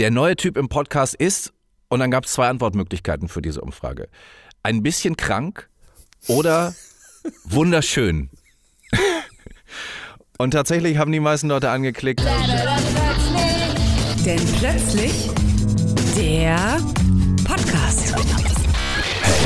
Der neue Typ im Podcast ist, und dann gab es zwei Antwortmöglichkeiten für diese Umfrage. Ein bisschen krank oder wunderschön. Und tatsächlich haben die meisten Leute angeklickt. Denn plötzlich der.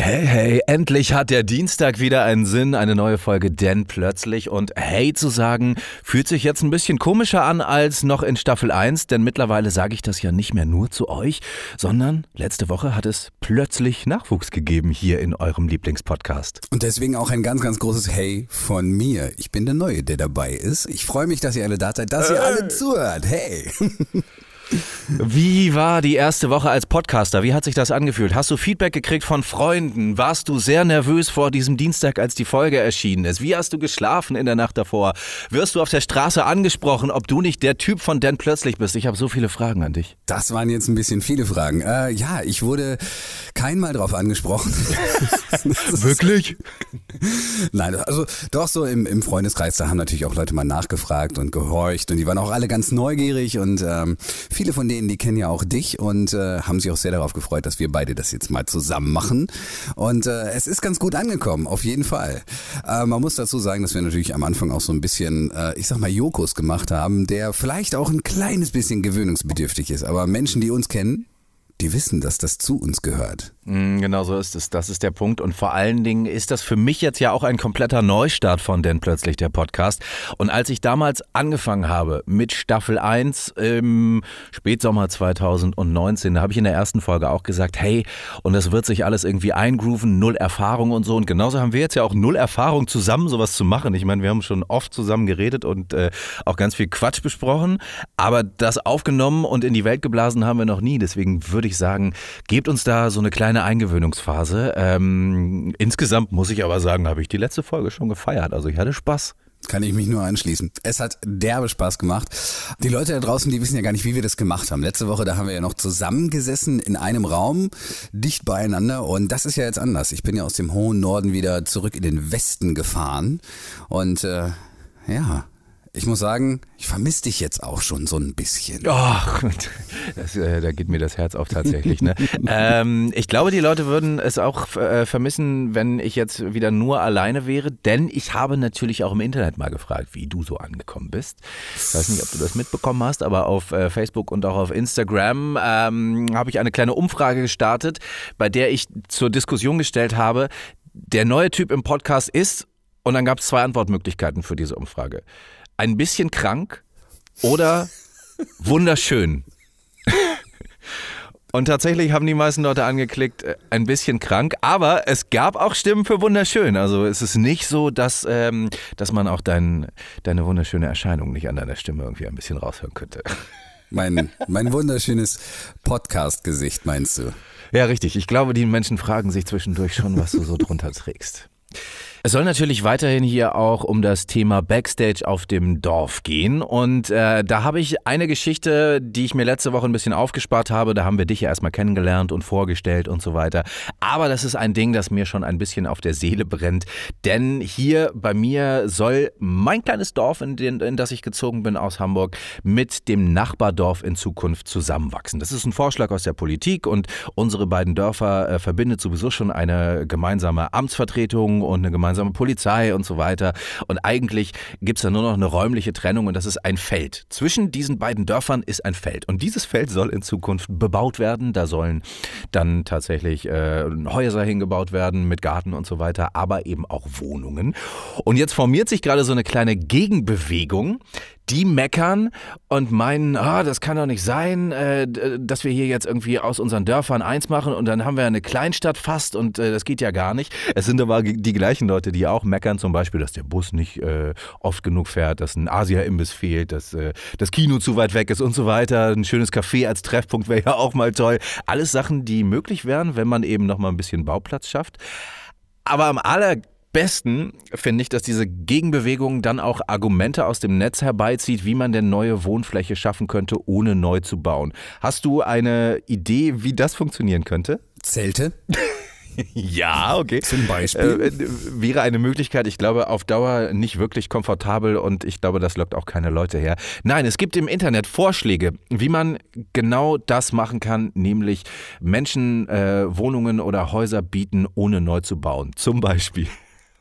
Hey, hey, hey, endlich hat der Dienstag wieder einen Sinn, eine neue Folge denn plötzlich und hey zu sagen, fühlt sich jetzt ein bisschen komischer an als noch in Staffel 1, denn mittlerweile sage ich das ja nicht mehr nur zu euch, sondern letzte Woche hat es plötzlich Nachwuchs gegeben hier in eurem Lieblingspodcast. Und deswegen auch ein ganz, ganz großes Hey von mir. Ich bin der Neue, der dabei ist. Ich freue mich, dass ihr alle da seid, dass ihr alle zuhört. Hey! Wie war die erste Woche als Podcaster? Wie hat sich das angefühlt? Hast du Feedback gekriegt von Freunden? Warst du sehr nervös vor diesem Dienstag, als die Folge erschienen ist? Wie hast du geschlafen in der Nacht davor? Wirst du auf der Straße angesprochen, ob du nicht der Typ von Dan plötzlich bist? Ich habe so viele Fragen an dich. Das waren jetzt ein bisschen viele Fragen. Äh, ja, ich wurde keinmal drauf angesprochen. Wirklich? Nein, also doch so im, im Freundeskreis, da haben natürlich auch Leute mal nachgefragt und gehorcht und die waren auch alle ganz neugierig und ähm, viele von denen, die kennen ja auch dich und äh, haben sich auch sehr darauf gefreut, dass wir beide das jetzt mal zusammen machen. Und äh, es ist ganz gut angekommen, auf jeden Fall. Äh, man muss dazu sagen, dass wir natürlich am Anfang auch so ein bisschen, äh, ich sag mal, Jokos gemacht haben, der vielleicht auch ein kleines bisschen gewöhnungsbedürftig ist. Aber Menschen, die uns kennen, die wissen, dass das zu uns gehört. Mm, Genau so ist es. Das ist der Punkt. Und vor allen Dingen ist das für mich jetzt ja auch ein kompletter Neustart von denn plötzlich der Podcast. Und als ich damals angefangen habe mit Staffel 1 im Spätsommer 2019, da habe ich in der ersten Folge auch gesagt, hey, und das wird sich alles irgendwie eingrooven, null Erfahrung und so. Und genauso haben wir jetzt ja auch null Erfahrung zusammen sowas zu machen. Ich meine, wir haben schon oft zusammen geredet und äh, auch ganz viel Quatsch besprochen. Aber das aufgenommen und in die Welt geblasen haben wir noch nie. Deswegen würde ich sagen, gebt uns da so eine kleine Eingewöhnungsphase. Ähm, insgesamt muss ich aber sagen, habe ich die letzte Folge schon gefeiert. Also ich hatte Spaß. Kann ich mich nur anschließen. Es hat derbe Spaß gemacht. Die Leute da draußen, die wissen ja gar nicht, wie wir das gemacht haben. Letzte Woche, da haben wir ja noch zusammengesessen in einem Raum, dicht beieinander. Und das ist ja jetzt anders. Ich bin ja aus dem hohen Norden wieder zurück in den Westen gefahren. Und äh, ja, ich muss sagen, ich vermisse dich jetzt auch schon so ein bisschen. Ach, das, äh, da geht mir das Herz auf tatsächlich. Ne? ähm, ich glaube, die Leute würden es auch äh, vermissen, wenn ich jetzt wieder nur alleine wäre, denn ich habe natürlich auch im Internet mal gefragt, wie du so angekommen bist. Ich weiß nicht, ob du das mitbekommen hast, aber auf äh, Facebook und auch auf Instagram ähm, habe ich eine kleine Umfrage gestartet, bei der ich zur Diskussion gestellt habe, der neue Typ im Podcast ist, und dann gab es zwei Antwortmöglichkeiten für diese Umfrage. Ein bisschen krank oder wunderschön. Und tatsächlich haben die meisten Leute angeklickt, äh, ein bisschen krank, aber es gab auch Stimmen für wunderschön. Also es ist nicht so, dass, ähm, dass man auch dein, deine wunderschöne Erscheinung nicht an deiner Stimme irgendwie ein bisschen raushören könnte. Mein, mein wunderschönes Podcast-Gesicht, meinst du? Ja, richtig. Ich glaube, die Menschen fragen sich zwischendurch schon, was du so drunter trägst. Es soll natürlich weiterhin hier auch um das Thema Backstage auf dem Dorf gehen. Und äh, da habe ich eine Geschichte, die ich mir letzte Woche ein bisschen aufgespart habe. Da haben wir dich ja erstmal kennengelernt und vorgestellt und so weiter. Aber das ist ein Ding, das mir schon ein bisschen auf der Seele brennt. Denn hier bei mir soll mein kleines Dorf, in, den, in das ich gezogen bin aus Hamburg, mit dem Nachbardorf in Zukunft zusammenwachsen. Das ist ein Vorschlag aus der Politik und unsere beiden Dörfer äh, verbindet sowieso schon eine gemeinsame Amtsvertretung und eine gemeinsame Polizei und so weiter. Und eigentlich gibt es da nur noch eine räumliche Trennung und das ist ein Feld. Zwischen diesen beiden Dörfern ist ein Feld. Und dieses Feld soll in Zukunft bebaut werden. Da sollen dann tatsächlich äh, Häuser hingebaut werden mit Garten und so weiter, aber eben auch Wohnungen. Und jetzt formiert sich gerade so eine kleine Gegenbewegung, die meckern und meinen, ah, das kann doch nicht sein, äh, dass wir hier jetzt irgendwie aus unseren Dörfern eins machen und dann haben wir eine Kleinstadt fast und äh, das geht ja gar nicht. Es sind aber die gleichen Leute, die auch meckern, zum Beispiel, dass der Bus nicht äh, oft genug fährt, dass ein Asia-Imbiss fehlt, dass äh, das Kino zu weit weg ist und so weiter. Ein schönes Café als Treffpunkt wäre ja auch mal toll. Alles Sachen, die möglich wären, wenn man eben noch mal ein bisschen Bauplatz schafft. Aber am aller besten finde ich, dass diese Gegenbewegung dann auch Argumente aus dem Netz herbeizieht, wie man denn neue Wohnfläche schaffen könnte, ohne neu zu bauen. Hast du eine Idee, wie das funktionieren könnte? Zelte? Ja, okay. Zum Beispiel? Äh, wäre eine Möglichkeit, ich glaube, auf Dauer nicht wirklich komfortabel und ich glaube, das lockt auch keine Leute her. Nein, es gibt im Internet Vorschläge, wie man genau das machen kann, nämlich Menschen äh, Wohnungen oder Häuser bieten, ohne neu zu bauen. Zum Beispiel.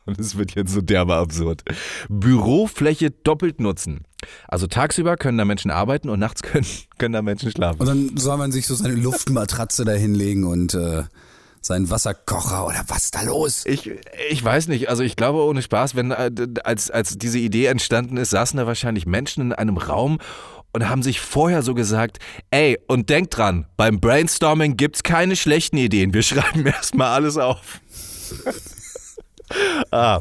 Und es wird jetzt so derbe absurd. Bürofläche doppelt nutzen. Also tagsüber können da Menschen arbeiten und nachts können, können da Menschen schlafen. Und dann soll man sich so seine Luftmatratze da hinlegen und äh, seinen Wasserkocher oder was da los? Ich, ich weiß nicht, also ich glaube ohne Spaß, wenn äh, als, als diese Idee entstanden ist, saßen da wahrscheinlich Menschen in einem Raum und haben sich vorher so gesagt, ey, und denkt dran, beim Brainstorming gibt's keine schlechten Ideen, wir schreiben erstmal alles auf. ah.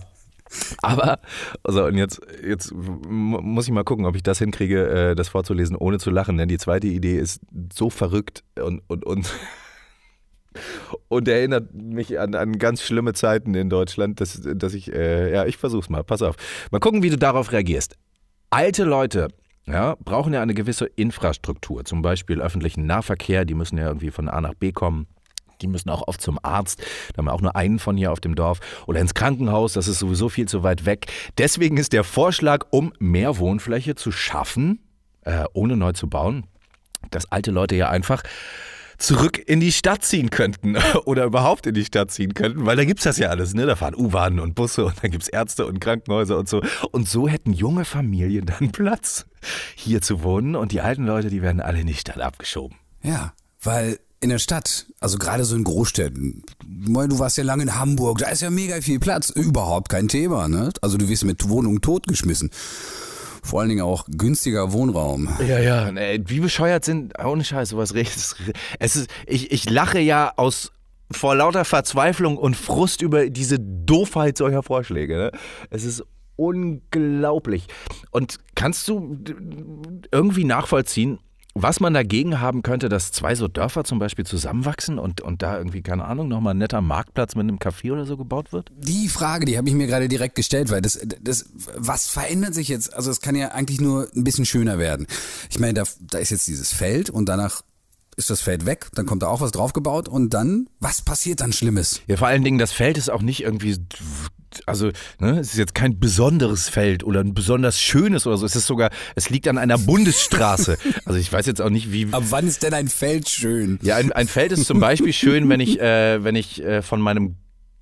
Aber, also und jetzt, jetzt muss ich mal gucken, ob ich das hinkriege, äh, das vorzulesen, ohne zu lachen, denn die zweite Idee ist so verrückt und, und, und und erinnert mich an, an ganz schlimme Zeiten in Deutschland, dass, dass ich, äh, ja, ich versuch's mal, pass auf. Mal gucken, wie du darauf reagierst. Alte Leute ja, brauchen ja eine gewisse Infrastruktur, zum Beispiel öffentlichen Nahverkehr, die müssen ja irgendwie von A nach B kommen. Die müssen auch oft zum Arzt. Da haben wir auch nur einen von hier auf dem Dorf. Oder ins Krankenhaus, das ist sowieso viel zu weit weg. Deswegen ist der Vorschlag, um mehr Wohnfläche zu schaffen, äh, ohne neu zu bauen, dass alte Leute ja einfach zurück in die Stadt ziehen könnten oder überhaupt in die Stadt ziehen könnten, weil da gibt es das ja alles, ne? Da fahren U-Bahnen und Busse und da gibt es Ärzte und Krankenhäuser und so. Und so hätten junge Familien dann Platz, hier zu wohnen und die alten Leute, die werden alle in die Stadt abgeschoben. Ja, weil in der Stadt, also gerade so in Großstädten, du warst ja lange in Hamburg, da ist ja mega viel Platz, überhaupt kein Thema, ne? Also du wirst mit Wohnungen totgeschmissen vor allen Dingen auch günstiger Wohnraum. Ja, ja, wie bescheuert sind, ohne Scheiß, sowas rechts. Es ist, ich, ich lache ja aus vor lauter Verzweiflung und Frust über diese Doofheit solcher Vorschläge. Ne? Es ist unglaublich. Und kannst du irgendwie nachvollziehen, was man dagegen haben könnte, dass zwei so Dörfer zum Beispiel zusammenwachsen und, und da irgendwie, keine Ahnung, nochmal ein netter Marktplatz mit einem Café oder so gebaut wird? Die Frage, die habe ich mir gerade direkt gestellt, weil das, das, was verändert sich jetzt? Also es kann ja eigentlich nur ein bisschen schöner werden. Ich meine, da, da ist jetzt dieses Feld und danach ist das Feld weg, dann kommt da auch was draufgebaut und dann, was passiert dann Schlimmes? Ja, vor allen Dingen, das Feld ist auch nicht irgendwie also ne, es ist jetzt kein besonderes Feld oder ein besonders schönes oder so. Es ist sogar, es liegt an einer Bundesstraße. Also ich weiß jetzt auch nicht, wie. Aber wann ist denn ein Feld schön? Ja, ein, ein Feld ist zum Beispiel schön, wenn ich, äh, wenn ich äh, von meinem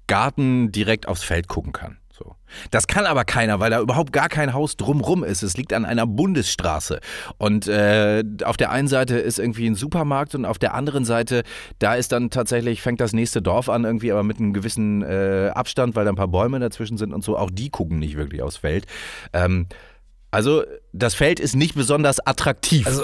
Garten direkt aufs Feld gucken kann. Das kann aber keiner, weil da überhaupt gar kein Haus drumrum ist. Es liegt an einer Bundesstraße. Und äh, auf der einen Seite ist irgendwie ein Supermarkt und auf der anderen Seite, da ist dann tatsächlich, fängt das nächste Dorf an, irgendwie aber mit einem gewissen äh, Abstand, weil da ein paar Bäume dazwischen sind und so. Auch die gucken nicht wirklich aufs Feld. Ähm, also das Feld ist nicht besonders attraktiv. Also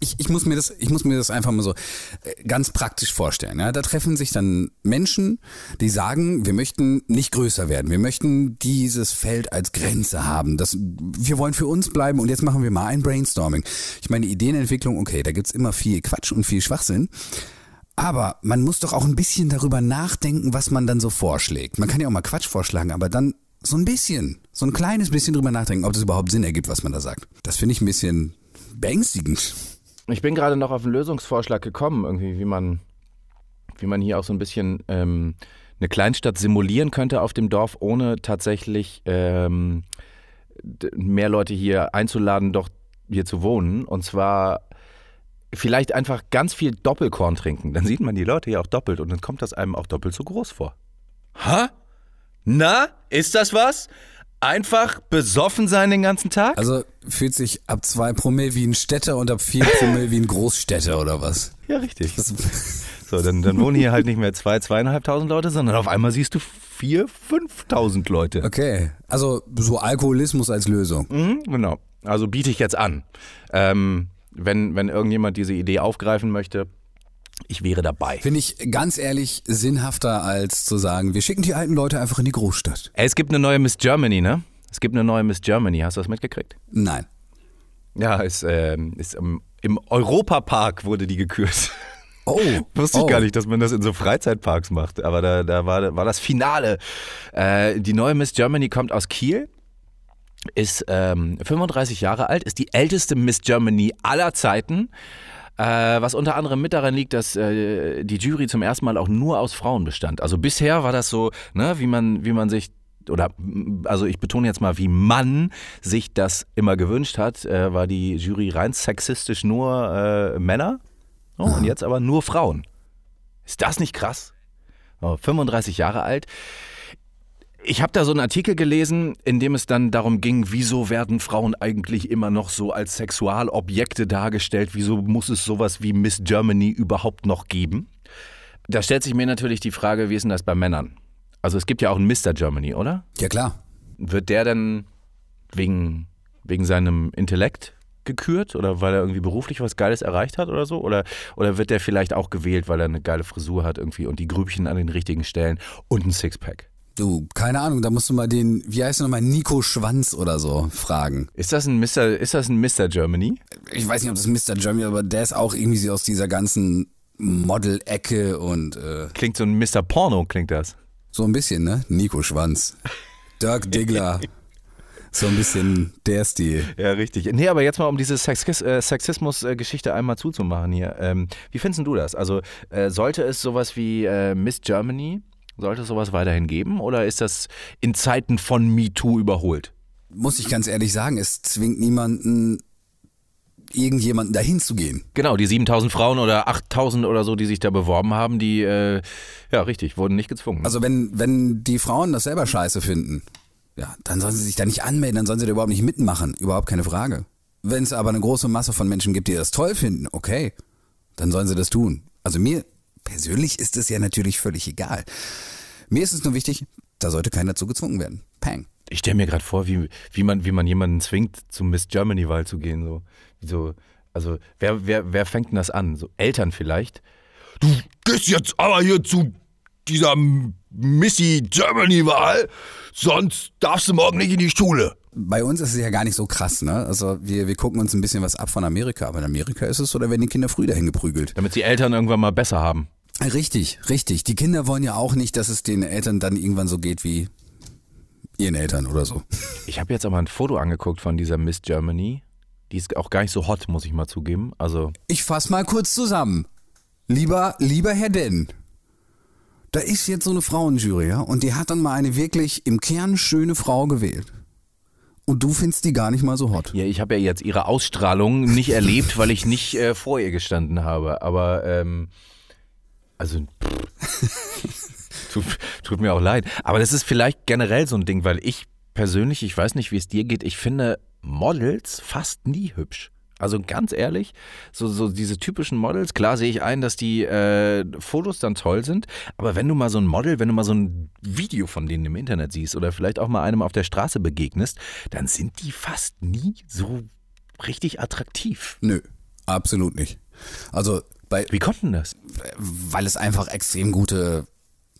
ich, ich, muss mir das, ich muss mir das einfach mal so äh, ganz praktisch vorstellen. Ja? Da treffen sich dann Menschen, die sagen, wir möchten nicht größer werden. Wir möchten dieses Feld als Grenze haben. Das, wir wollen für uns bleiben und jetzt machen wir mal ein Brainstorming. Ich meine, Ideenentwicklung, okay, da gibt's immer viel Quatsch und viel Schwachsinn. Aber man muss doch auch ein bisschen darüber nachdenken, was man dann so vorschlägt. Man kann ja auch mal Quatsch vorschlagen, aber dann so ein bisschen, so ein kleines bisschen drüber nachdenken, ob das überhaupt Sinn ergibt, was man da sagt. Das finde ich ein bisschen beängstigend. Ich bin gerade noch auf einen Lösungsvorschlag gekommen, irgendwie, wie man, wie man hier auch so ein bisschen ähm, eine Kleinstadt simulieren könnte auf dem Dorf, ohne tatsächlich ähm, mehr Leute hier einzuladen, doch hier zu wohnen. Und zwar vielleicht einfach ganz viel Doppelkorn trinken. Dann sieht man die Leute ja auch doppelt und dann kommt das einem auch doppelt so groß vor. Ha? Na, ist das was? Einfach besoffen sein den ganzen Tag? Also fühlt sich ab zwei Promille wie ein Städter und ab vier Promille wie ein Großstädter oder was? Ja, richtig. so, dann, dann wohnen hier halt nicht mehr zwei, zweieinhalbtausend Leute, sondern auf einmal siehst du vier, fünftausend Leute. Okay, also so Alkoholismus als Lösung. Mhm, genau. Also biete ich jetzt an. Ähm, wenn, wenn irgendjemand diese Idee aufgreifen möchte, ich wäre dabei. Finde ich ganz ehrlich sinnhafter, als zu sagen, wir schicken die alten Leute einfach in die Großstadt. Es gibt eine neue Miss Germany, ne? Es gibt eine neue Miss Germany. Hast du das mitgekriegt? Nein. Ja, ist, äh, ist im, im Europapark wurde die gekürt. Oh. Wusste ich oh. gar nicht, dass man das in so Freizeitparks macht. Aber da, da war, war das Finale. Äh, die neue Miss Germany kommt aus Kiel ist ähm, 35 Jahre alt, ist die älteste Miss Germany aller Zeiten Äh, was unter anderem mit daran liegt, dass äh, die Jury zum ersten Mal auch nur aus Frauen bestand. Also bisher war das so, ne, wie man, wie man sich oder also ich betone jetzt mal, wie man sich das immer gewünscht hat, äh, war die Jury rein sexistisch nur äh, Männer oh, und jetzt aber nur Frauen. Ist das nicht krass? Oh, 35 Jahre alt. Ich habe da so einen Artikel gelesen, in dem es dann darum ging, wieso werden Frauen eigentlich immer noch so als Sexualobjekte dargestellt? Wieso muss es sowas wie Miss Germany überhaupt noch geben? Da stellt sich mir natürlich die Frage, wie ist denn das bei Männern? Also es gibt ja auch einen Mr. Germany, oder? Ja, klar. Wird der denn wegen, wegen seinem Intellekt gekürt oder weil er irgendwie beruflich was Geiles erreicht hat oder so? Oder, oder wird der vielleicht auch gewählt, weil er eine geile Frisur hat irgendwie und die Grübchen an den richtigen Stellen und ein Sixpack? Du, keine Ahnung, da musst du mal den, wie heißt er nochmal, Nico Schwanz oder so fragen. Ist das ein Mr. Ist das ein Mr. Germany? Ich weiß nicht, ob das Mr. Germany, aber der ist auch irgendwie aus dieser ganzen Model-Ecke und äh, Klingt so ein Mr. Porno, klingt das. so ein bisschen, ne? Nico Schwanz. Dirk Diggler. so ein bisschen der Stil. Ja, richtig. Nee, aber jetzt mal, um diese Sexis äh, Sexismus-Geschichte einmal zuzumachen hier. Ähm, wie findest du das? Also, äh, sollte es sowas wie äh, Miss Germany, sollte es sowas weiterhin geben oder ist das in Zeiten von MeToo überholt? Muss ich ganz ehrlich sagen, es zwingt niemanden, irgendjemanden dahin zu gehen. Genau, die 7000 Frauen oder 8000 oder so, die sich da beworben haben, die, äh, ja, richtig, wurden nicht gezwungen. Also wenn, wenn die Frauen das selber scheiße finden, ja, dann sollen sie sich da nicht anmelden, dann sollen sie da überhaupt nicht mitmachen. Überhaupt keine Frage. Wenn es aber eine große Masse von Menschen gibt, die das toll finden, okay, dann sollen sie das tun. Also mir persönlich ist es ja natürlich völlig egal. Mir ist es nur wichtig, da sollte keiner zu gezwungen werden. Pang. Ich stelle mir gerade vor, wie, wie, man, wie man jemanden zwingt, zum Miss Germany-Wahl zu gehen. So. so, also, wer, wer, wer fängt denn das an? So Eltern vielleicht? Du gehst jetzt aber hier zu dieser Missy Germany-Wahl, sonst darfst du morgen nicht in die Schule. Bei uns ist es ja gar nicht so krass, ne? Also wir, wir gucken uns ein bisschen was ab von Amerika, aber in Amerika ist es so, da werden die Kinder früh dahin geprügelt. Damit die Eltern irgendwann mal besser haben. Richtig, richtig. Die Kinder wollen ja auch nicht, dass es den Eltern dann irgendwann so geht wie ihren Eltern oder so. Ich habe jetzt aber ein Foto angeguckt von dieser Miss Germany. Die ist auch gar nicht so hot, muss ich mal zugeben. Also, Ich fass mal kurz zusammen. Lieber, lieber Herr Denn, da ist jetzt so eine Frauenjury, ja, und die hat dann mal eine wirklich im Kern schöne Frau gewählt. Und du findest die gar nicht mal so hot. ja, ich habe ja jetzt ihre Ausstrahlung nicht erlebt, weil ich nicht äh, vor ihr gestanden habe. Aber, ähm, also, tut, tut mir auch leid. Aber das ist vielleicht generell so ein Ding, weil ich persönlich, ich weiß nicht, wie es dir geht, ich finde Models fast nie hübsch. Also ganz ehrlich, so, so diese typischen Models, klar sehe ich ein, dass die äh, Fotos dann toll sind, aber wenn du mal so ein Model, wenn du mal so ein Video von denen im Internet siehst oder vielleicht auch mal einem auf der Straße begegnest, dann sind die fast nie so richtig attraktiv. Nö, absolut nicht. Also bei, Wie kommt denn das? weil es einfach extrem gute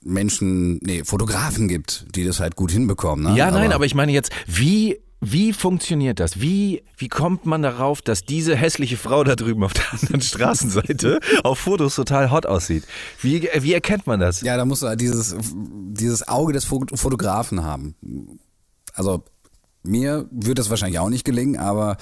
Menschen, nee, Fotografen gibt, die das halt gut hinbekommen. Ne? Ja, nein, aber ich meine jetzt, wie, wie funktioniert das? Wie, wie kommt man darauf, dass diese hässliche Frau da drüben auf der anderen Straßenseite auf Fotos total hot aussieht? Wie, wie erkennt man das? Ja, da musst du halt dieses, dieses Auge des Fo- Fotografen haben. Also mir wird das wahrscheinlich auch nicht gelingen, aber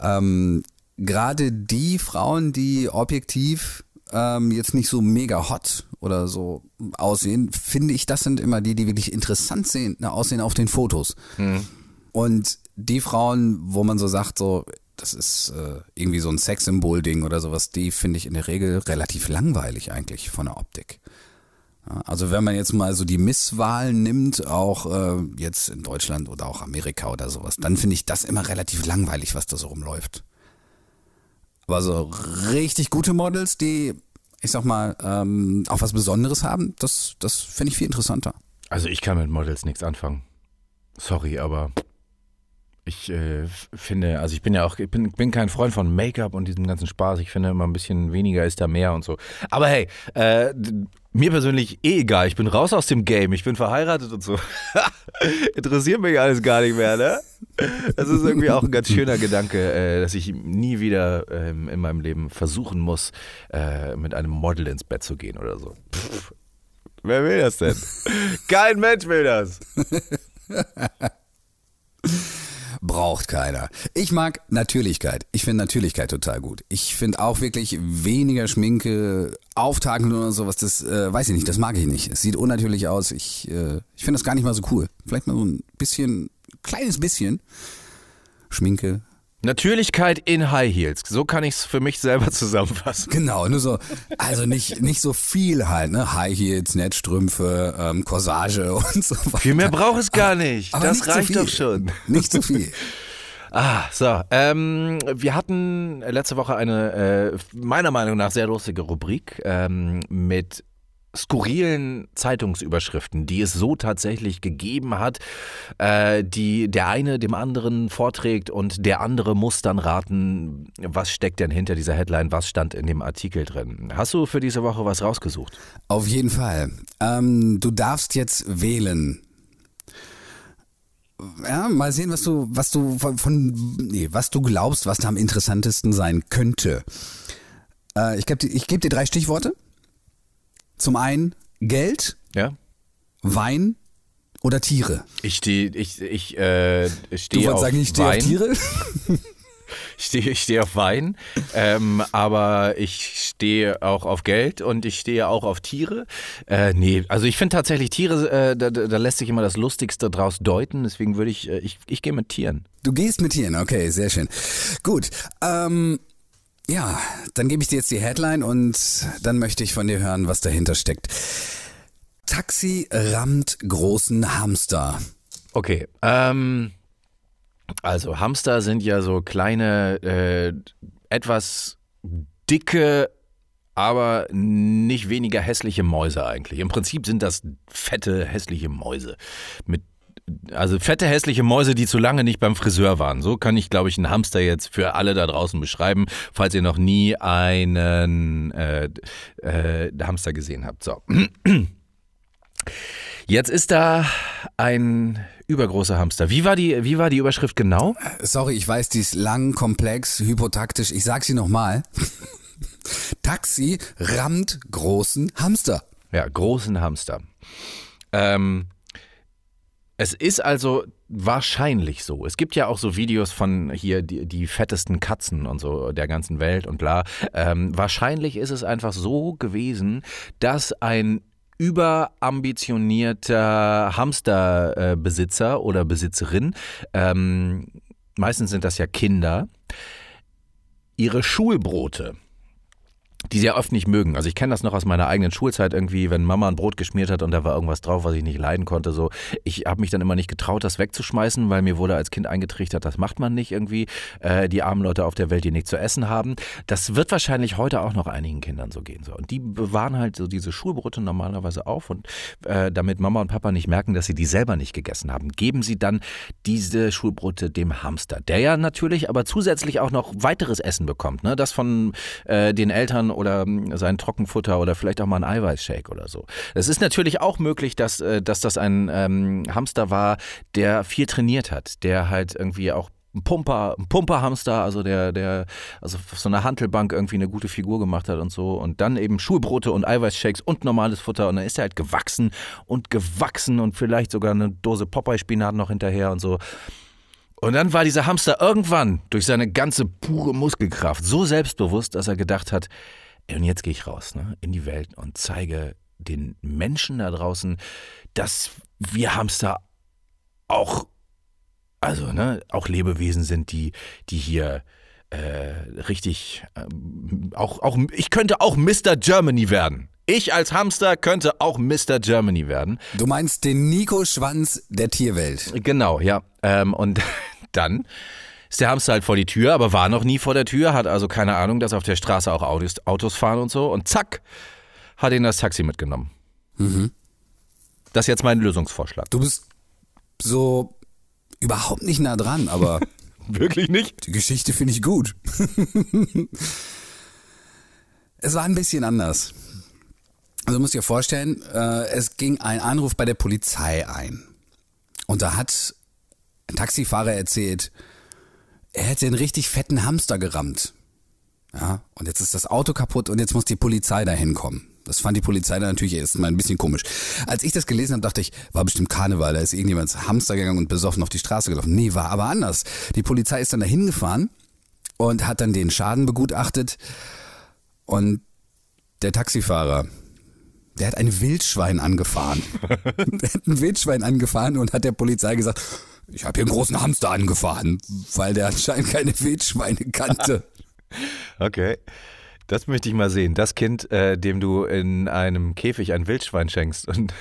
ähm, gerade die Frauen, die objektiv ähm, jetzt nicht so mega hot oder so aussehen, finde ich, das sind immer die, die wirklich interessant sehen, ne, aussehen auf den Fotos. Und die Frauen, wo man so sagt, so, das ist äh, irgendwie so ein Sexsymbol-Ding oder sowas, die finde ich in der Regel relativ langweilig eigentlich von der Optik. Ja, Also wenn man jetzt mal so die Misswahlen nimmt, auch äh, jetzt in Deutschland oder auch Amerika oder sowas, dann finde ich das immer relativ langweilig, was da so rumläuft. Aber so richtig gute Models, die, ich sag mal, ähm, auch was Besonderes haben, das, das finde ich viel interessanter. Also ich kann mit Models nichts anfangen. Sorry, aber ich äh, finde, also ich bin ja auch, ich bin, bin kein Freund von Make-up und diesem ganzen Spaß. Ich finde immer ein bisschen weniger ist da mehr und so. Aber hey, äh, mir persönlich eh egal. Ich bin raus aus dem Game. Ich bin verheiratet und so. Interessiert mich alles gar nicht mehr, ne? Das ist irgendwie auch ein ganz schöner Gedanke, äh, dass ich nie wieder ähm, in meinem Leben versuchen muss, äh, mit einem Model ins Bett zu gehen oder so. Pff, wer will das denn? Kein Mensch will das. braucht keiner. Ich mag Natürlichkeit. Ich finde Natürlichkeit total gut. Ich finde auch wirklich weniger Schminke, Auftagen oder sowas, das äh, weiß ich nicht, das mag ich nicht. Es sieht unnatürlich aus. Ich, äh, ich finde das gar nicht mal so cool. Vielleicht mal so ein bisschen, kleines bisschen Schminke, Natürlichkeit in High Heels. So kann ich es für mich selber zusammenfassen. Genau, nur so, also nicht, nicht so viel halt, ne? High Heels, Netzstrümpfe, ähm, Corsage und so weiter. Viel mehr braucht es gar nicht. Aber das nicht zu reicht doch schon. Nicht so viel. Ah, so. Ähm, wir hatten letzte Woche eine, äh, meiner Meinung nach, sehr lustige Rubrik ähm, mit skurrilen Zeitungsüberschriften, die es so tatsächlich gegeben hat, äh, die der eine dem anderen vorträgt und der andere muss dann raten, was steckt denn hinter dieser Headline, was stand in dem Artikel drin. Hast du für diese Woche was rausgesucht? Auf jeden Fall. Ähm, du darfst jetzt wählen. Ja, mal sehen, was du, was du von, von nee, was du glaubst, was da am interessantesten sein könnte. Äh, ich gebe ich geb dir drei Stichworte. Zum einen Geld, Ja? Wein oder Tiere. Ich stehe, ich, ich, äh, Du stehe wolltest auf sagen, ich stehe auf Wein. Tiere? Ich stehe, ich stehe auf Wein, ähm, aber ich stehe auch auf Geld und ich stehe auch auf Tiere. Äh, nee, also ich finde tatsächlich Tiere, äh, da, da da lässt sich immer das Lustigste draus deuten. Deswegen würde ich, äh, ich, ich gehe mit Tieren. Du gehst mit Tieren, okay, sehr schön. Gut, ähm, ja, dann gebe ich dir jetzt die Headline und dann möchte ich von dir hören, was dahinter steckt. Taxi rammt großen Hamster. Okay, ähm, also Hamster sind ja so kleine, äh, etwas dicke, aber nicht weniger hässliche Mäuse eigentlich. Im Prinzip sind das fette, hässliche Mäuse. Mit, also fette, hässliche Mäuse, die zu lange nicht beim Friseur waren. So kann ich, glaube ich, einen Hamster jetzt für alle da draußen beschreiben, falls ihr noch nie einen äh, äh, Hamster gesehen habt. So. Jetzt ist da ein übergroßer Hamster. Wie war die, wie war die Überschrift genau? Sorry, ich weiß, die ist lang, komplex, hypotaktisch. Ich sag sie nochmal. Taxi rammt großen Hamster. Ja, großen Hamster. Ähm, es ist also wahrscheinlich so. Es gibt ja auch so Videos von hier die, die fettesten Katzen und so der ganzen Welt und bla. Ähm, wahrscheinlich ist es einfach so gewesen, dass ein überambitionierter Hamsterbesitzer oder Besitzerin, ähm, meistens sind das ja Kinder, ihre Schulbrote die sehr oft nicht mögen. Also ich kenne das noch aus meiner eigenen Schulzeit irgendwie, wenn Mama ein Brot geschmiert hat und da war irgendwas drauf, was ich nicht leiden konnte. So, ich habe mich dann immer nicht getraut, das wegzuschmeißen, weil mir wurde als Kind eingetrichtert, das macht man nicht irgendwie. Äh, die armen Leute auf der Welt, die nichts zu essen haben. Das wird wahrscheinlich heute auch noch einigen Kindern so gehen. So. Und die bewahren halt so diese Schulbrote normalerweise auf und äh, damit Mama und Papa nicht merken, dass sie die selber nicht gegessen haben, geben sie dann diese Schulbrote dem Hamster, der ja natürlich aber zusätzlich auch noch weiteres Essen bekommt. Ne? Das von äh, den Eltern oder ähm, sein Trockenfutter oder vielleicht auch mal ein Eiweißshake oder so. Es ist natürlich auch möglich, dass, äh, dass das ein ähm, Hamster war, der viel trainiert hat, der halt irgendwie auch ein Pumper, ein Pumperhamster, also der, der, also auf so einer Hantelbank irgendwie eine gute Figur gemacht hat und so. Und dann eben Schulbrote und Eiweißshakes und normales Futter. Und dann ist er halt gewachsen und gewachsen und vielleicht sogar eine Dose Popeye-Spinat noch hinterher und so. Und dann war dieser Hamster irgendwann durch seine ganze pure Muskelkraft so selbstbewusst, dass er gedacht hat, und jetzt gehe ich raus ne, in die Welt und zeige den Menschen da draußen, dass wir Hamster auch, also ne, auch Lebewesen sind, die, die hier äh, richtig, ähm, auch, auch, ich könnte auch Mr. Germany werden. Ich als Hamster könnte auch Mr. Germany werden. Du meinst den Nico Schwanz der Tierwelt. Genau, ja. Ähm, und dann ist der Hamster halt vor die Tür, aber war noch nie vor der Tür, hat also keine Ahnung, dass auf der Straße auch Autos, Autos fahren und so. Und zack, hat ihn das Taxi mitgenommen. Das ist jetzt mein Lösungsvorschlag. Du bist so überhaupt nicht nah dran, aber Wirklich nicht? die Geschichte finde ich gut. es war ein bisschen anders. Also du musst dir vorstellen, äh, es ging ein Anruf bei der Polizei ein. Und da hat ein Taxifahrer erzählt, er hätte einen richtig fetten Hamster gerammt. Ja, und jetzt ist das Auto kaputt und jetzt muss die Polizei dahin kommen. Das fand die Polizei dann natürlich erst mal ein bisschen komisch. Als ich das gelesen habe, dachte ich, war bestimmt Karneval, da ist irgendjemand ins Hamster gegangen und besoffen auf die Straße gelaufen. Nee, war aber anders. Die Polizei ist dann da hingefahren und hat dann den Schaden begutachtet und der Taxifahrer, der hat ein Wildschwein angefahren. der hat ein Wildschwein angefahren und hat der Polizei gesagt, ich habe hier einen großen Hamster angefahren, weil der anscheinend keine Wildschweine kannte. Okay. Das möchte ich mal sehen. Das Kind, äh, dem du in einem Käfig ein Wildschwein schenkst und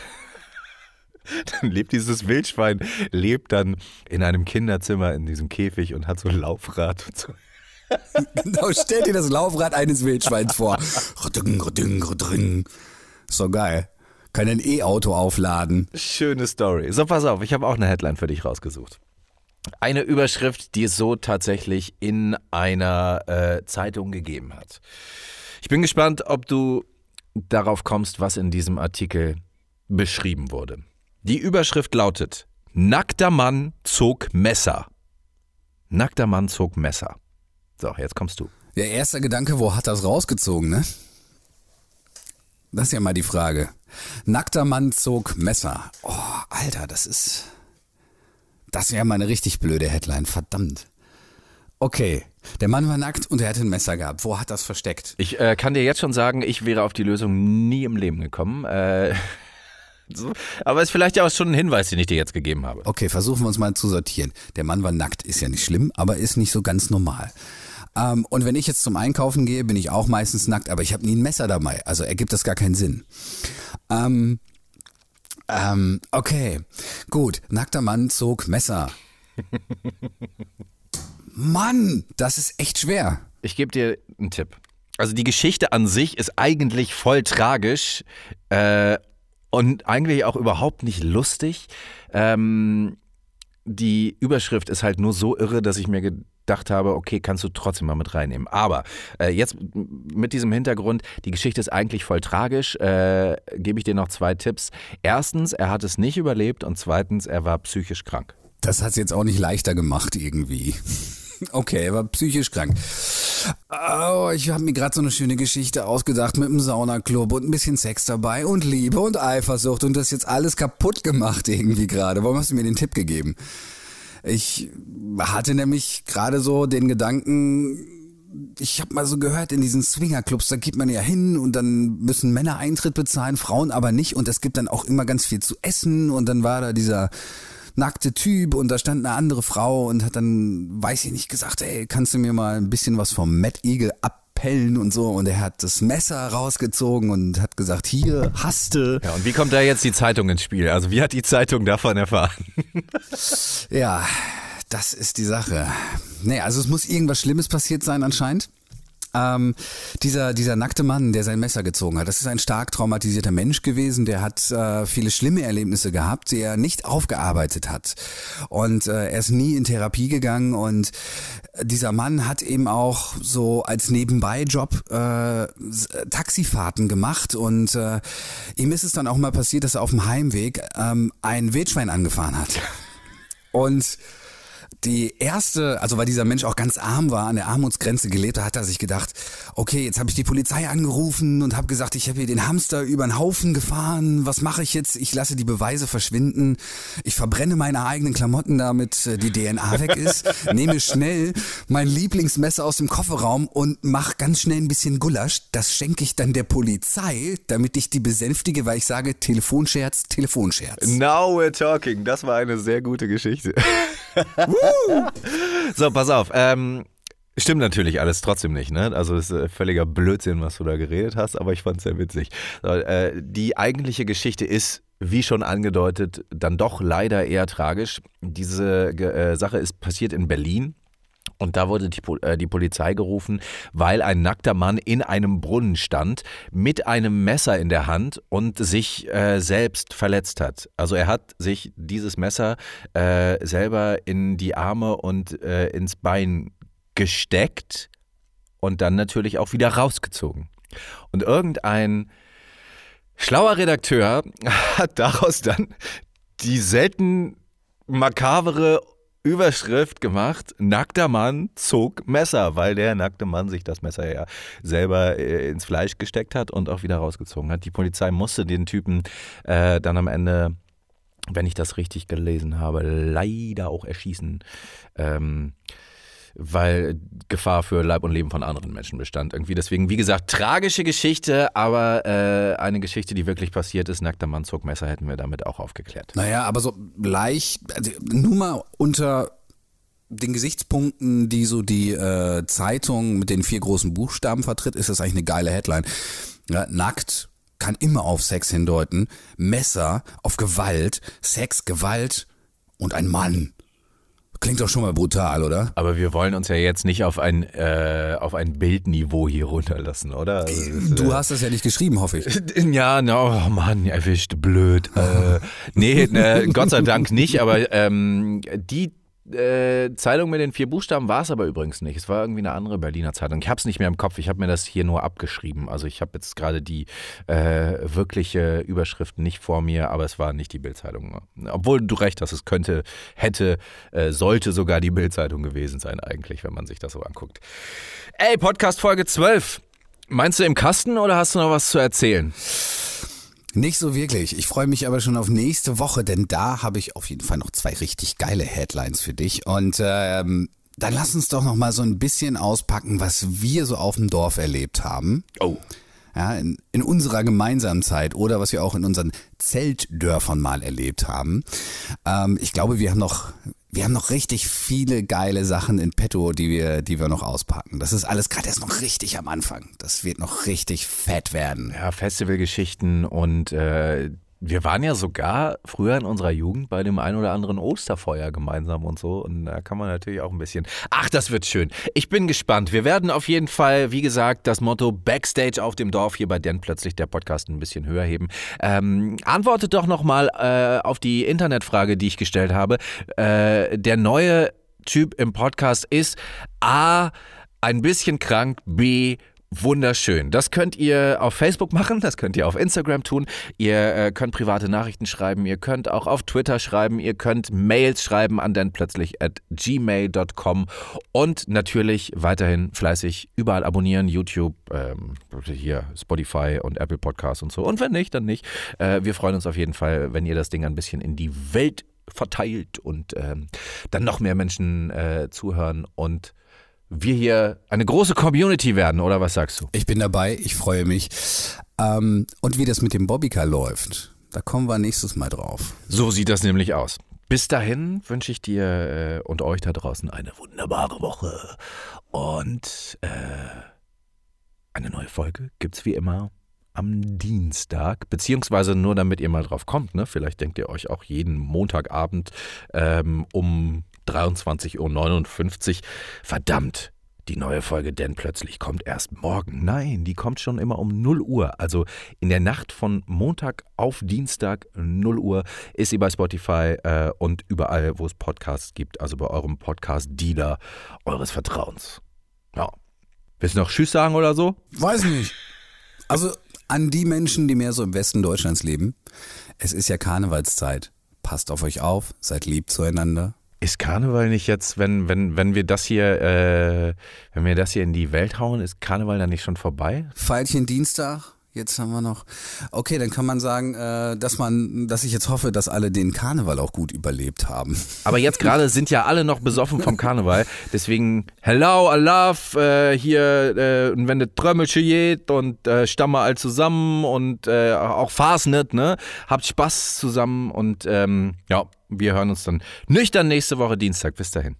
dann lebt dieses Wildschwein, lebt dann in einem Kinderzimmer in diesem Käfig und hat so ein Laufrad und so. genau, stell dir das Laufrad eines Wildschweins vor. So geil. Kann ein E-Auto aufladen. Schöne Story. So, pass auf, ich habe auch eine Headline für dich rausgesucht. Eine Überschrift, die es so tatsächlich in einer äh, Zeitung gegeben hat. Ich bin gespannt, ob du darauf kommst, was in diesem Artikel beschrieben wurde. Die Überschrift lautet: Nackter Mann zog Messer. Nackter Mann zog Messer. So, jetzt kommst du. Der erste Gedanke, wo hat das rausgezogen, ne? Das ist ja mal die Frage. Nackter Mann zog Messer. Oh, Alter, das ist. Das wäre mal eine richtig blöde Headline, verdammt. Okay, der Mann war nackt und er hatte ein Messer gehabt. Wo hat das versteckt? Ich äh, kann dir jetzt schon sagen, ich wäre auf die Lösung nie im Leben gekommen. Äh, so, aber ist vielleicht ja auch schon ein Hinweis, den ich dir jetzt gegeben habe. Okay, versuchen wir uns mal zu sortieren. Der Mann war nackt, ist ja nicht schlimm, aber ist nicht so ganz normal. Ähm, und wenn ich jetzt zum Einkaufen gehe, bin ich auch meistens nackt, aber ich habe nie ein Messer dabei. Also ergibt das gar keinen Sinn. Ähm, ähm, okay, gut. Nackter Mann zog Messer. Mann, das ist echt schwer. Ich gebe dir einen Tipp. Also die Geschichte an sich ist eigentlich voll tragisch äh, und eigentlich auch überhaupt nicht lustig. Ähm, die Überschrift ist halt nur so irre, dass ich mir gedacht habe, okay, kannst du trotzdem mal mit reinnehmen. Aber äh, jetzt mit diesem Hintergrund, die Geschichte ist eigentlich voll tragisch, äh, gebe ich dir noch zwei Tipps. Erstens, er hat es nicht überlebt und zweitens, er war psychisch krank. Das hat es jetzt auch nicht leichter gemacht irgendwie. Okay, er war psychisch krank. Oh, ich habe mir gerade so eine schöne Geschichte ausgedacht mit einem Saunaclub und ein bisschen Sex dabei und Liebe und Eifersucht und das jetzt alles kaputt gemacht irgendwie gerade. Warum hast du mir den Tipp gegeben? Ich hatte nämlich gerade so den Gedanken, ich habe mal so gehört, in diesen Swingerclubs, da geht man ja hin und dann müssen Männer Eintritt bezahlen, Frauen aber nicht. Und es gibt dann auch immer ganz viel zu essen. Und dann war da dieser nackte Typ und da stand eine andere Frau und hat dann, weiß ich nicht, gesagt, ey, kannst du mir mal ein bisschen was vom Mad Eagle abpellen und so und er hat das Messer rausgezogen und hat gesagt, hier, haste. Ja, und wie kommt da jetzt die Zeitung ins Spiel? Also wie hat die Zeitung davon erfahren? ja, das ist die Sache. Nee, also es muss irgendwas Schlimmes passiert sein anscheinend. Ähm, dieser, dieser nackte Mann, der sein Messer gezogen hat, das ist ein stark traumatisierter Mensch gewesen, der hat äh, viele schlimme Erlebnisse gehabt, die er nicht aufgearbeitet hat. Und äh, er ist nie in Therapie gegangen und dieser Mann hat eben auch so als Nebenbei-Job äh, Taxifahrten gemacht und äh, ihm ist es dann auch mal passiert, dass er auf dem Heimweg ähm, ein Wildschwein angefahren hat. Und die erste, also weil dieser Mensch auch ganz arm war, an der Armutsgrenze gelebt hat, hat er sich gedacht, okay, jetzt habe ich die Polizei angerufen und habe gesagt, ich habe hier den Hamster über den Haufen gefahren. Was mache ich jetzt? Ich lasse die Beweise verschwinden. Ich verbrenne meine eigenen Klamotten, damit äh, die DNA weg ist. nehme schnell mein Lieblingsmesser aus dem Kofferraum und mache ganz schnell ein bisschen Gulasch. Das schenke ich dann der Polizei, damit ich die besänftige, weil ich sage, Telefonscherz, Telefonscherz. Now we're talking. Das war eine sehr gute Geschichte. So, pass auf. Ähm, stimmt natürlich alles trotzdem nicht, ne? Also es ist äh, völliger Blödsinn, was du da geredet hast, aber ich fand es sehr witzig. So, äh, die eigentliche Geschichte ist, wie schon angedeutet, dann doch leider eher tragisch. Diese äh, Sache ist passiert in Berlin. Und da wurde die, äh, die, Polizei gerufen, weil ein nackter Mann in einem Brunnen stand, mit einem Messer in der Hand und sich äh, selbst verletzt hat. Also er hat sich dieses Messer äh, selber in die Arme und äh, ins Bein gesteckt und dann natürlich auch wieder rausgezogen. Und irgendein schlauer Redakteur hat daraus dann die selten makabere Überschrift gemacht, nackter Mann zog Messer, weil der nackte Mann sich das Messer ja selber äh, ins Fleisch gesteckt hat und auch wieder rausgezogen hat. Die Polizei musste den Typen äh, dann am Ende, wenn ich das richtig gelesen habe, leider auch erschießen. Ähm, weil Gefahr für Leib und Leben von anderen Menschen bestand. Irgendwie deswegen, wie gesagt, tragische Geschichte, aber äh, eine Geschichte, die wirklich passiert ist. Nackter Mann zog Messer hätten wir damit auch aufgeklärt. Naja, aber so leicht, also nur mal unter den Gesichtspunkten, die so die äh, Zeitung mit den vier großen Buchstaben vertritt, ist das eigentlich eine geile Headline. Ja, nackt kann immer auf Sex hindeuten, Messer auf Gewalt, Sex, Gewalt und ein Mann. Klingt doch schon mal brutal, oder? Aber wir wollen uns ja jetzt nicht auf ein, äh, auf ein Bildniveau hier runterlassen, oder? Also, du hast das ja nicht geschrieben, hoffe ich. Ja, no, oh Mann, erwischt, blöd. äh, nee, ne, Gott sei Dank nicht, aber ähm, die äh, Zeitung mit den vier Buchstaben war es aber übrigens nicht. Es war irgendwie eine andere Berliner Zeitung. Ich habe es nicht mehr im Kopf. Ich habe mir das hier nur abgeschrieben. Also ich habe jetzt gerade die äh, wirkliche Überschrift nicht vor mir, aber es war nicht die Bildzeitung. Obwohl du recht hast, es könnte, hätte, äh, sollte sogar die Bildzeitung gewesen sein eigentlich, wenn man sich das so anguckt. Ey, Podcast Folge 12. Meinst du im Kasten oder hast du noch was zu erzählen? Nicht so wirklich. Ich freue mich aber schon auf nächste Woche, denn da habe ich auf jeden Fall noch zwei richtig geile Headlines für dich. Und ähm, dann lass uns doch noch mal so ein bisschen auspacken, was wir so auf dem Dorf erlebt haben. Oh. Ja, in, in unserer gemeinsamen Zeit oder was wir auch in unseren Zeltdörfern mal erlebt haben. Ähm, ich glaube, wir haben noch wir haben noch richtig viele geile Sachen in petto, die wir, die wir noch auspacken. Das ist alles gerade erst noch richtig am Anfang. Das wird noch richtig fett werden. Ja, Festivalgeschichten und äh, wir waren ja sogar früher in unserer Jugend bei dem ein oder anderen Osterfeuer gemeinsam und so. Und da kann man natürlich auch ein bisschen. Ach, das wird schön. Ich bin gespannt. Wir werden auf jeden Fall, wie gesagt, das Motto Backstage auf dem Dorf hier bei Dan plötzlich der Podcast ein bisschen höher heben. Ähm, antwortet doch nochmal äh, auf die Internetfrage, die ich gestellt habe. Äh, der neue Typ im Podcast ist A. Ein bisschen krank, B Wunderschön. Das könnt ihr auf Facebook machen, das könnt ihr auf Instagram tun. Ihr äh, könnt private Nachrichten schreiben, ihr könnt auch auf Twitter schreiben, ihr könnt Mails schreiben an dann plötzlich at gmail.com und natürlich weiterhin fleißig überall abonnieren, YouTube, ähm, hier Spotify und Apple Podcasts und so. Und wenn nicht, dann nicht. Äh, wir freuen uns auf jeden Fall, wenn ihr das Ding ein bisschen in die Welt verteilt und ähm, dann noch mehr Menschen äh, zuhören und wir hier eine große Community werden, oder was sagst du? Ich bin dabei, ich freue mich. Ähm, und wie das mit dem Bobbycar läuft, da kommen wir nächstes Mal drauf. So sieht das nämlich aus. Bis dahin wünsche ich dir äh, und euch da draußen eine wunderbare Woche. Und äh, eine neue Folge gibt es wie immer am Dienstag, beziehungsweise nur damit ihr mal drauf kommt, ne? Vielleicht denkt ihr euch auch jeden Montagabend ähm, um 23.59 Uhr. Verdammt, die neue Folge denn plötzlich kommt erst morgen. Nein, die kommt schon immer um 0 Uhr. Also in der Nacht von Montag auf Dienstag 0 Uhr ist sie bei Spotify äh, und überall, wo es Podcasts gibt. Also bei eurem Podcast-Dealer eures Vertrauens. Ja. Willst du noch Tschüss sagen oder so? Weiß nicht. Also an die Menschen, die mehr so im Westen Deutschlands leben. Es ist ja Karnevalszeit. Passt auf euch auf, seid lieb zueinander ist Karneval nicht jetzt, wenn, wenn, wenn wir das hier, äh, wenn wir das hier in die Welt hauen, ist Karneval dann nicht schon vorbei? Pfeilchen Dienstag, jetzt haben wir noch. Okay, dann kann man sagen, äh, dass man, dass ich jetzt hoffe, dass alle den Karneval auch gut überlebt haben. Aber jetzt gerade sind ja alle noch besoffen vom Karneval. Deswegen, hello, Allah, äh, hier, äh, wenn der Trömmelsche geht und äh, stamme all zusammen und äh, auch Fasnet, ne? Habt Spaß zusammen und ähm, ja, wir hören uns dann nüchtern nächste Woche Dienstag. Bis dahin.